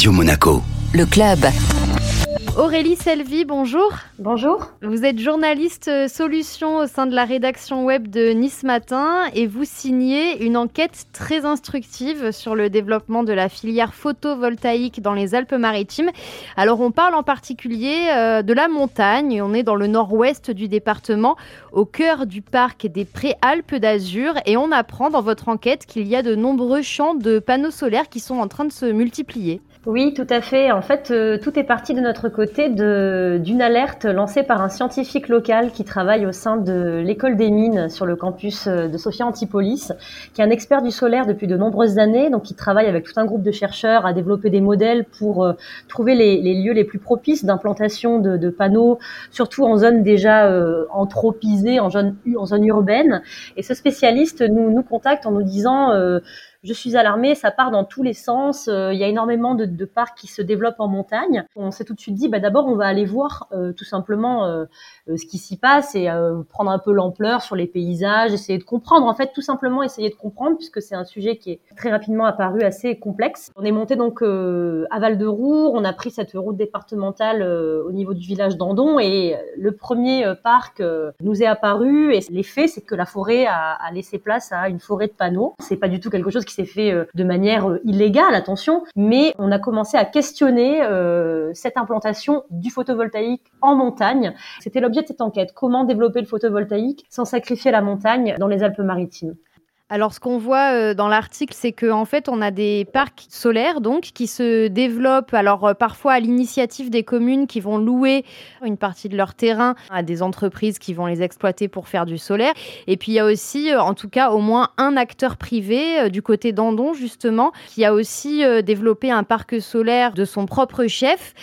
Radio Monaco. Le club. Aurélie Selvi, bonjour. Bonjour. Vous êtes journaliste euh, solution au sein de la rédaction web de Nice Matin et vous signez une enquête très instructive sur le développement de la filière photovoltaïque dans les Alpes-Maritimes. Alors on parle en particulier euh, de la montagne, on est dans le nord-ouest du département, au cœur du parc des Préalpes d'Azur et on apprend dans votre enquête qu'il y a de nombreux champs de panneaux solaires qui sont en train de se multiplier. Oui, tout à fait. En fait, euh, tout est parti de notre côté d'une alerte lancée par un scientifique local qui travaille au sein de l'école des mines sur le campus euh, de Sophia Antipolis, qui est un expert du solaire depuis de nombreuses années, donc qui travaille avec tout un groupe de chercheurs à développer des modèles pour euh, trouver les, les, lieux les plus propices d'implantation de, de, panneaux, surtout en zone déjà euh, anthropisée, en zone, en zone urbaine. Et ce spécialiste nous, nous contacte en nous disant je suis alarmée, ça part dans tous les sens. Euh, il y a énormément de, de, parcs qui se développent en montagne. On s'est tout de suite dit, bah, d'abord, on va aller voir euh, tout simplement euh, ce qui s'y passe et prendre un peu l'ampleur sur les paysages, essayer de comprendre. En fait, tout simplement essayer de comprendre, puisque c'est un sujet qui est très rapidement apparu assez complexe. On est monté donc à Val de Roure, on a pris cette route départementale au niveau du village d'Andon et le premier parc nous est apparu et l'effet, c'est que la forêt a, a laissé place à une forêt de panneaux. C'est pas du tout quelque chose qui s'est fait euh, de manière euh, illégale, attention, mais on a commencé à questionner euh, cette implantation du photovoltaïque en montagne. C'était l'objet de cette enquête. Comment développer le photovoltaïque sans sacrifier la montagne dans les Alpes-Maritimes? Alors, ce qu'on voit euh, dans l'article, c'est qu'en en fait, on a des parcs solaires donc qui se développent. Alors, euh, parfois à l'initiative des communes qui vont louer une partie de leur terrain à des entreprises qui vont les exploiter pour faire du solaire. Et puis, il y a aussi, euh, en tout cas, au moins un acteur privé du côté d'Andon, justement, qui a aussi développé un parc solaire de son propre chef.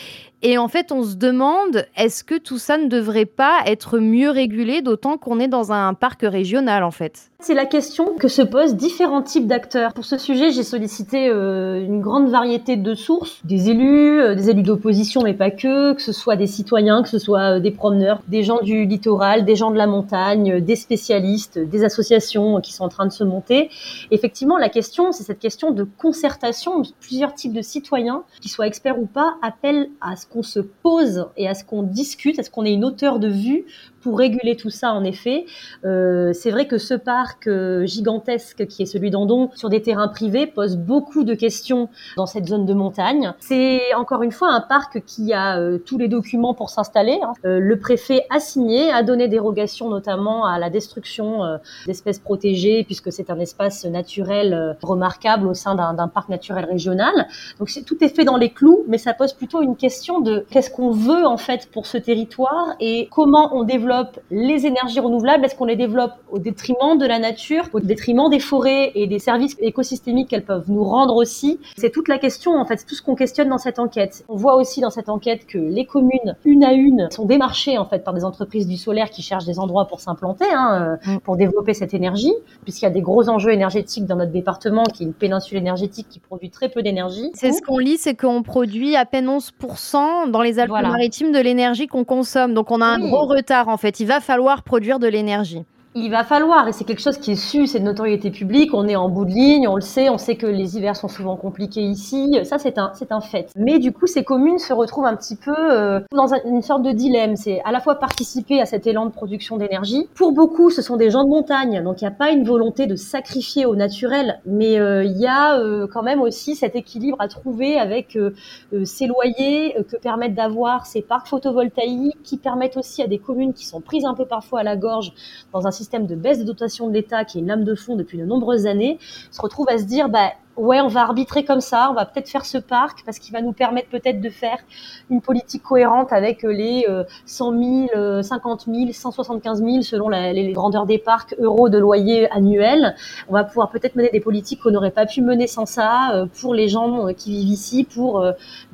Et en fait, on se demande, est-ce que tout ça ne devrait pas être mieux régulé, d'autant qu'on est dans un parc régional, en fait? C'est la question que se posent différents types d'acteurs. Pour ce sujet, j'ai sollicité euh, une grande variété de sources, des élus, euh, des élus d'opposition, mais pas que, que ce soit des citoyens, que ce soit euh, des promeneurs, des gens du littoral, des gens de la montagne, des spécialistes, des associations qui sont en train de se monter. Effectivement, la question, c'est cette question de concertation. Plusieurs types de citoyens, qu'ils soient experts ou pas, appellent à ce qu'on se pose et à ce qu'on discute, à ce qu'on ait une hauteur de vue pour réguler tout ça, en effet. Euh, c'est vrai que ce parc euh, gigantesque qui est celui d'Andon, sur des terrains privés, pose beaucoup de questions dans cette zone de montagne. C'est encore une fois un parc qui a euh, tous les documents pour s'installer. Hein. Le préfet a signé, a donné dérogation notamment à la destruction d'espèces protégées, puisque c'est un espace naturel remarquable au sein d'un parc naturel régional. Donc tout est fait dans les clous, mais ça pose plutôt une question de qu'est-ce qu'on veut en fait pour ce territoire et comment on développe les énergies renouvelables Est-ce qu'on les développe au détriment de la nature, au détriment des forêts et des services écosystémiques qu'elles peuvent nous rendre aussi? C'est toute la question, en fait, c'est tout ce qu'on questionne dans cette enquête. On voit aussi dans cette enquête que les communes, une à une, sont démarchées en fait par des entreprises du solaire qui cherchent des endroits pour s'implanter, hein, mm. pour développer cette énergie, puisqu'il y a des gros enjeux énergétiques dans notre département, qui est une péninsule énergétique qui produit très peu d'énergie. C'est ce qu'on lit, c'est qu'on produit à peine 11% dans les Alpes-Maritimes voilà. de l'énergie qu'on consomme. Donc on a un oui. gros retard en fait fait. Il va falloir produire de l'énergie il va falloir, et c'est quelque chose qui est su, c'est de notoriété publique, on est en bout de ligne, on le sait, on sait que les hivers sont souvent compliqués ici, ça c'est un, c'est un fait. Mais du coup, ces communes se retrouvent un petit peu euh, dans un, une sorte de dilemme, c'est à la fois participer à cet élan de production d'énergie. Pour beaucoup, ce sont des gens de montagne, donc il n'y a pas une volonté de sacrifier au naturel, mais euh, il y a euh, quand même aussi cet équilibre à trouver avec ces loyers que permettent d'avoir ces parcs photovoltaïques, qui permettent aussi à des communes qui sont prises un peu parfois à la gorge dans un système de baisse de dotation de l'État, qui est une lame de fond depuis de nombreuses années, se retrouve à se dire, bah, ouais, on va arbitrer comme ça, on va peut-être faire ce parc parce qu'il va nous permettre peut-être de faire une politique cohérente avec les euh, 100 000, 50 000, 175 000 selon la, les grandeurs des parcs euros de loyer annuel. On va pouvoir peut-être mener des politiques qu'on n'aurait pas pu mener sans ça euh, pour les gens euh, qui vivent ici, pour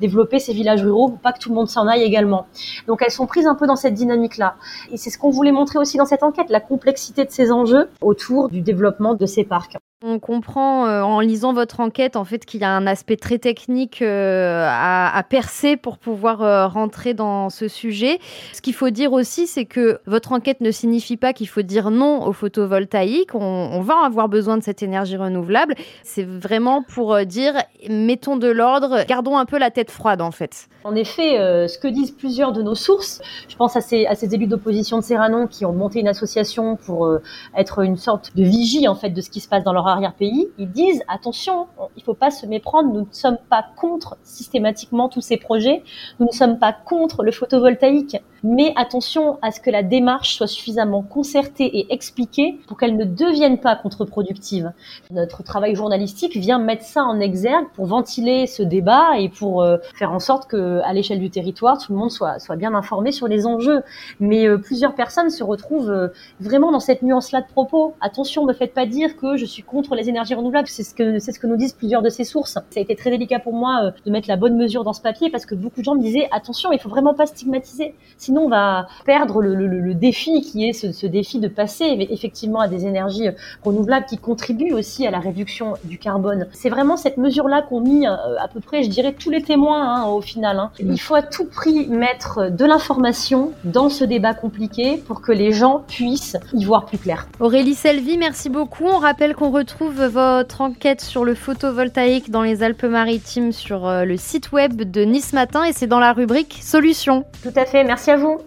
développer ces villages ruraux, pour pas que tout le monde s'en aille également. Donc elles sont prises un peu dans cette dynamique-là. Et c'est ce qu'on voulait montrer aussi dans cette enquête, la complexité de ces enjeux autour du développement de ces parcs. On comprend euh, en lisant votre enquête en fait qu'il y a un aspect très technique euh, à, percer pour pouvoir euh, rentrer dans ce sujet. Ce qu'il faut dire aussi, c'est que votre enquête ne signifie pas qu'il faut dire non au photovoltaïque. On, va avoir besoin de cette énergie renouvelable. C'est vraiment pour dire mettons de l'ordre, gardons un peu la tête froide en fait. En effet, ce que disent plusieurs de nos sources, je pense à ces, à ces élus d'opposition de Serranon qui ont monté une association pour être une sorte de vigie en fait de ce qui se passe dans leur arrière-pays, ils disent attention, il ne faut pas se méprendre, nous ne sommes pas contre systématiquement tous ces projets, nous ne sommes pas contre le photovoltaïque, mais attention à ce que la démarche soit suffisamment concertée et expliquée pour qu'elle ne devienne pas contre-productive. Notre travail journalistique vient mettre ça en exergue pour ventiler ce débat et pour euh, faire en sorte que, à l'échelle du territoire, tout le monde soit, bien informé sur les enjeux. Mais euh, plusieurs personnes se retrouvent euh, vraiment dans cette nuance-là de propos. Attention, ne me faites pas dire que je suis contre les énergies renouvelables. C'est ce que nous disent plusieurs de ces sources. Ça a été très délicat pour moi de mettre la bonne mesure dans ce papier parce que beaucoup de gens me disaient attention, il faut vraiment pas stigmatiser. On va perdre le, défi qui est ce, défi de passer effectivement à des énergies renouvelables qui contribuent aussi à la réduction du carbone. C'est vraiment cette mesure-là qu'ont mis euh, à peu près, je dirais, tous les témoins hein, au final. Hein. Il faut à tout prix mettre de l'information dans ce débat compliqué pour que les gens puissent y voir plus clair. Aurélie Selvi, merci beaucoup. On rappelle qu'on retrouve votre enquête sur le photovoltaïque dans les Alpes-Maritimes sur euh, le site web de Nice Matin et c'est dans la rubrique Solutions. Tout à fait, merci à vous bonjour.